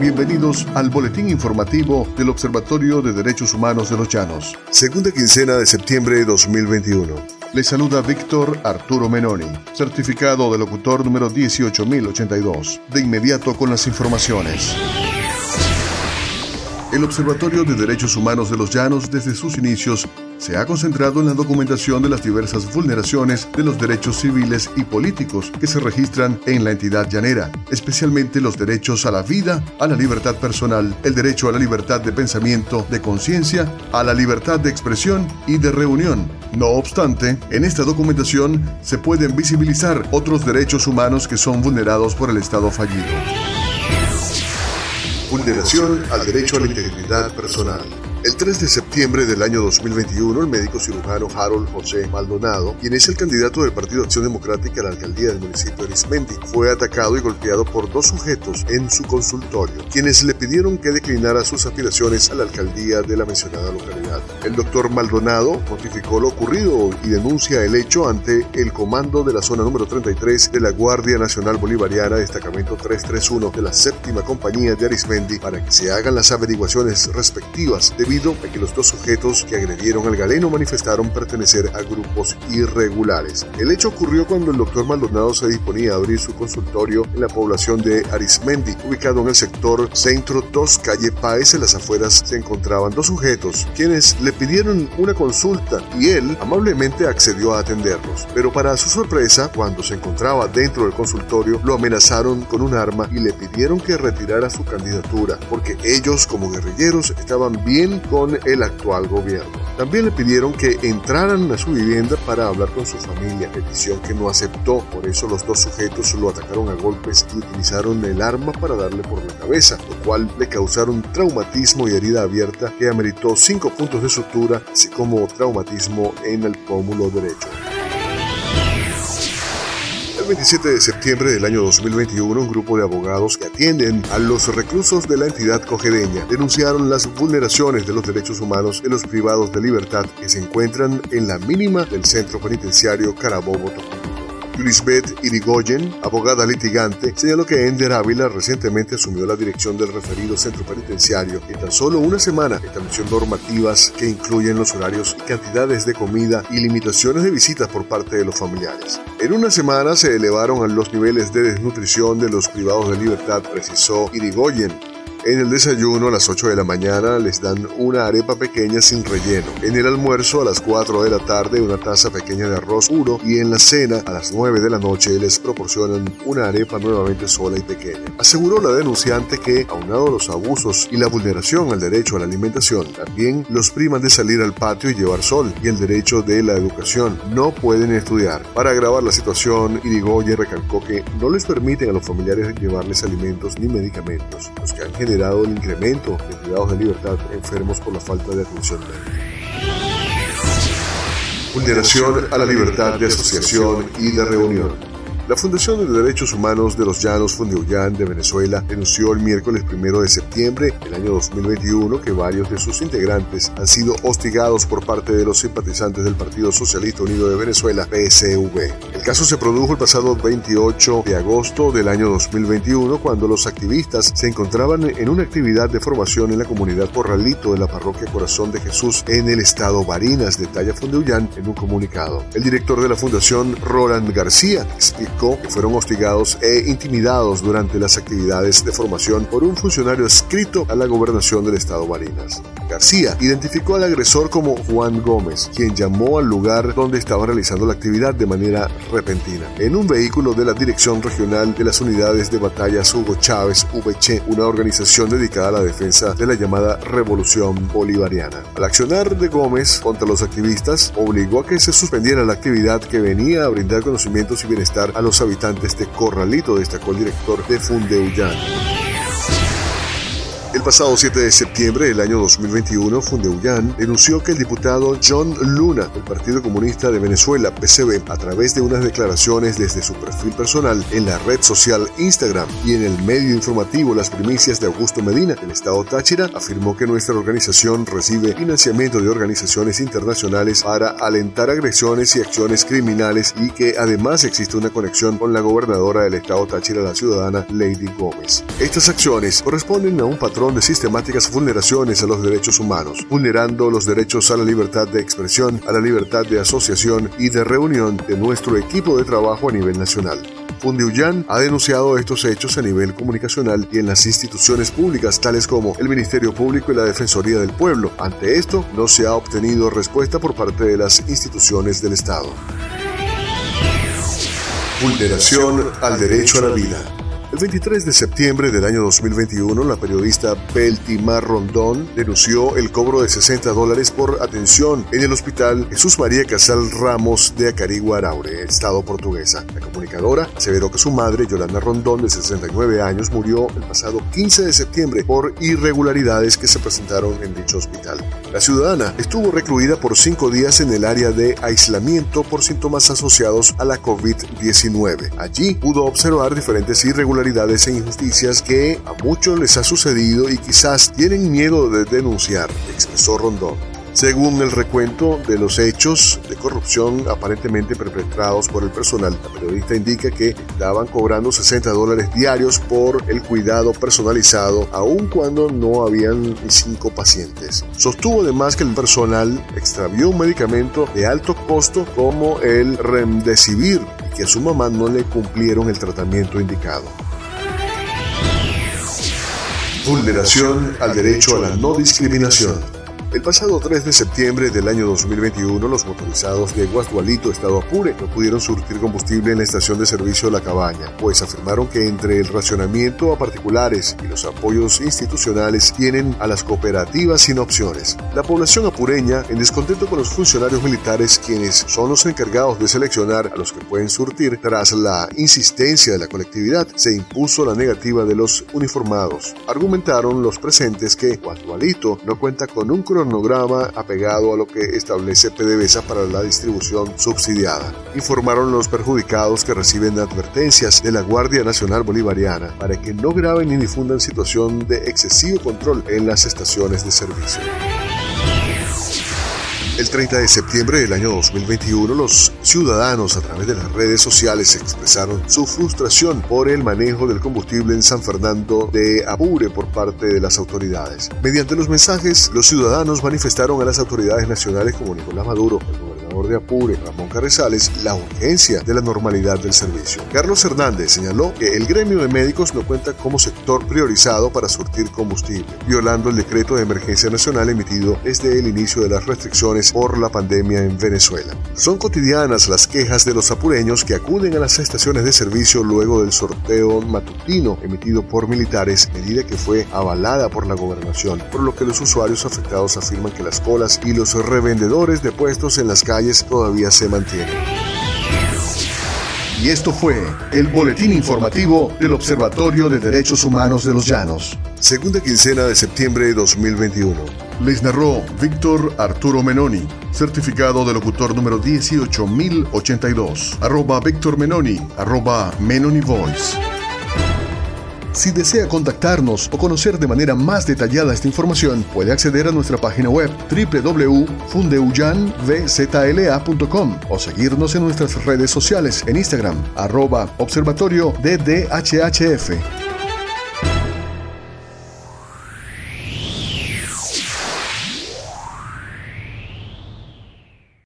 Bienvenidos al boletín informativo del Observatorio de Derechos Humanos de los Llanos. Segunda quincena de septiembre de 2021. Le saluda Víctor Arturo Menoni, certificado de locutor número 18082. De inmediato con las informaciones. El Observatorio de Derechos Humanos de los Llanos desde sus inicios se ha concentrado en la documentación de las diversas vulneraciones de los derechos civiles y políticos que se registran en la entidad llanera, especialmente los derechos a la vida, a la libertad personal, el derecho a la libertad de pensamiento, de conciencia, a la libertad de expresión y de reunión. No obstante, en esta documentación se pueden visibilizar otros derechos humanos que son vulnerados por el Estado fallido vulneración al derecho a la integridad personal. El 3 de septiembre del año 2021, el médico cirujano Harold José Maldonado, quien es el candidato del Partido Acción Democrática a la alcaldía del municipio de Arismendi, fue atacado y golpeado por dos sujetos en su consultorio, quienes le pidieron que declinara sus aspiraciones a la alcaldía de la mencionada localidad. El doctor Maldonado notificó lo ocurrido y denuncia el hecho ante el comando de la zona número 33 de la Guardia Nacional Bolivariana, destacamento 331 de la séptima compañía de Arismendi, para que se hagan las averiguaciones respectivas debido a que los dos sujetos que agredieron al galeno manifestaron pertenecer a grupos irregulares. El hecho ocurrió cuando el doctor Maldonado se disponía a abrir su consultorio en la población de Arismendi, ubicado en el sector Centro 2, calle Páez. En las afueras se encontraban dos sujetos, quienes le pidieron una consulta y él amablemente accedió a atenderlos. Pero para su sorpresa, cuando se encontraba dentro del consultorio, lo amenazaron con un arma y le pidieron que retirara su candidatura, porque ellos como guerrilleros estaban bien con el actual gobierno. También le pidieron que entraran a su vivienda para hablar con su familia, petición que no aceptó. Por eso los dos sujetos lo atacaron a golpes y utilizaron el arma para darle por la cabeza, lo cual le causaron traumatismo y herida abierta que ameritó cinco puntos de sutura, así como traumatismo en el pómulo derecho. El 27 de septiembre del año 2021, un grupo de abogados que atienden a los reclusos de la entidad cogedeña denunciaron las vulneraciones de los derechos humanos de los privados de libertad que se encuentran en la mínima del centro penitenciario Carabobo Lisbeth Irigoyen, abogada litigante, señaló que Ender Ávila recientemente asumió la dirección del referido centro penitenciario y en tan solo una semana estableció normativas que incluyen los horarios y cantidades de comida y limitaciones de visitas por parte de los familiares. En una semana se elevaron los niveles de desnutrición de los privados de libertad, precisó Irigoyen, en el desayuno a las 8 de la mañana les dan una arepa pequeña sin relleno. En el almuerzo a las 4 de la tarde una taza pequeña de arroz puro y en la cena a las 9 de la noche les proporcionan una arepa nuevamente sola y pequeña. Aseguró la denunciante que, aunado a los abusos y la vulneración al derecho a la alimentación, también los priman de salir al patio y llevar sol y el derecho de la educación. No pueden estudiar. Para agravar la situación, Irigoyen recalcó que no les permiten a los familiares llevarles alimentos ni medicamentos, los que han generado el incremento de privados de libertad enfermos por la falta de atención médica. Vulneración a la libertad de asociación y de reunión. La Fundación de Derechos Humanos de los Llanos Fundeuyán de Venezuela denunció el miércoles 1 de septiembre del año 2021 que varios de sus integrantes han sido hostigados por parte de los simpatizantes del Partido Socialista Unido de Venezuela, PSV. El caso se produjo el pasado 28 de agosto del año 2021 cuando los activistas se encontraban en una actividad de formación en la comunidad Corralito de la parroquia Corazón de Jesús en el estado Barinas, detalla Fundeuyán en un comunicado. El director de la fundación, Roland García, explicó fueron hostigados e intimidados durante las actividades de formación por un funcionario escrito a la gobernación del estado Barinas. García identificó al agresor como Juan Gómez, quien llamó al lugar donde estaban realizando la actividad de manera repentina, en un vehículo de la Dirección Regional de las Unidades de Batallas Hugo Chávez, VC, una organización dedicada a la defensa de la llamada Revolución Bolivariana. Al accionar de Gómez contra los activistas, obligó a que se suspendiera la actividad que venía a brindar conocimientos y bienestar a los habitantes de Corralito, destacó el director de Fundeuyán. El pasado 7 de septiembre del año 2021, Fundeuyan denunció que el diputado John Luna del Partido Comunista de Venezuela, PCB, a través de unas declaraciones desde su perfil personal en la red social Instagram y en el medio informativo Las Primicias de Augusto Medina del Estado Táchira, afirmó que nuestra organización recibe financiamiento de organizaciones internacionales para alentar agresiones y acciones criminales y que además existe una conexión con la gobernadora del Estado Táchira, la ciudadana Lady Gómez. Estas acciones corresponden a un patrón de sistemáticas vulneraciones a los derechos humanos, vulnerando los derechos a la libertad de expresión, a la libertad de asociación y de reunión de nuestro equipo de trabajo a nivel nacional. Fundiuyan ha denunciado estos hechos a nivel comunicacional y en las instituciones públicas tales como el Ministerio Público y la Defensoría del Pueblo. Ante esto, no se ha obtenido respuesta por parte de las instituciones del Estado. Vulneración al derecho a la vida. El 23 de septiembre del año 2021, la periodista Beltimar Rondón denunció el cobro de 60 dólares por atención en el hospital Jesús María Casal Ramos de Acarigua, Araure, estado portuguesa. La comunicadora aseveró que su madre, Yolanda Rondón, de 69 años, murió el pasado 15 de septiembre por irregularidades que se presentaron en dicho hospital. La ciudadana estuvo recluida por cinco días en el área de aislamiento por síntomas asociados a la COVID-19. Allí pudo observar diferentes irregularidades e injusticias que a muchos les ha sucedido y quizás tienen miedo de denunciar, expresó Rondón. Según el recuento de los hechos de corrupción aparentemente perpetrados por el personal, la periodista indica que estaban cobrando 60 dólares diarios por el cuidado personalizado, aun cuando no habían ni cinco pacientes. Sostuvo además que el personal extravió un medicamento de alto costo como el Remdesivir que a su mamá no le cumplieron el tratamiento indicado vulneración al derecho a la no discriminación. El pasado 3 de septiembre del año 2021, los motorizados de Guasdualito, Estado Apure, no pudieron surtir combustible en la estación de servicio La Cabaña, pues afirmaron que entre el racionamiento a particulares y los apoyos institucionales tienen a las cooperativas sin opciones. La población apureña, en descontento con los funcionarios militares, quienes son los encargados de seleccionar a los que pueden surtir, tras la insistencia de la colectividad, se impuso la negativa de los uniformados. Argumentaron los presentes que Guasdualito no cuenta con un cronómetro cronograma apegado a lo que establece PDVSA para la distribución subsidiada. Informaron los perjudicados que reciben advertencias de la Guardia Nacional Bolivariana para que no graben ni difundan situación de excesivo control en las estaciones de servicio. El 30 de septiembre del año 2021, los ciudadanos a través de las redes sociales expresaron su frustración por el manejo del combustible en San Fernando de Apure por parte de las autoridades. Mediante los mensajes, los ciudadanos manifestaron a las autoridades nacionales como Nicolás Maduro, de Apure, Ramón Carrizales, la urgencia de la normalidad del servicio. Carlos Hernández señaló que el gremio de médicos no cuenta como sector priorizado para surtir combustible, violando el decreto de emergencia nacional emitido desde el inicio de las restricciones por la pandemia en Venezuela. Son cotidianas las quejas de los apureños que acuden a las estaciones de servicio luego del sorteo matutino emitido por militares, medida que fue avalada por la gobernación, por lo que los usuarios afectados afirman que las colas y los revendedores de puestos en las calles todavía se mantiene. Y esto fue el boletín informativo del Observatorio de Derechos Humanos de los Llanos. Segunda quincena de septiembre de 2021. Les narró Víctor Arturo Menoni, certificado de locutor número 18082. Arroba Víctor Menoni, arroba Menoni Voice. Si desea contactarnos o conocer de manera más detallada esta información, puede acceder a nuestra página web www.fundeuyanvzla.com o seguirnos en nuestras redes sociales en Instagram, arroba observatorio DDHHF.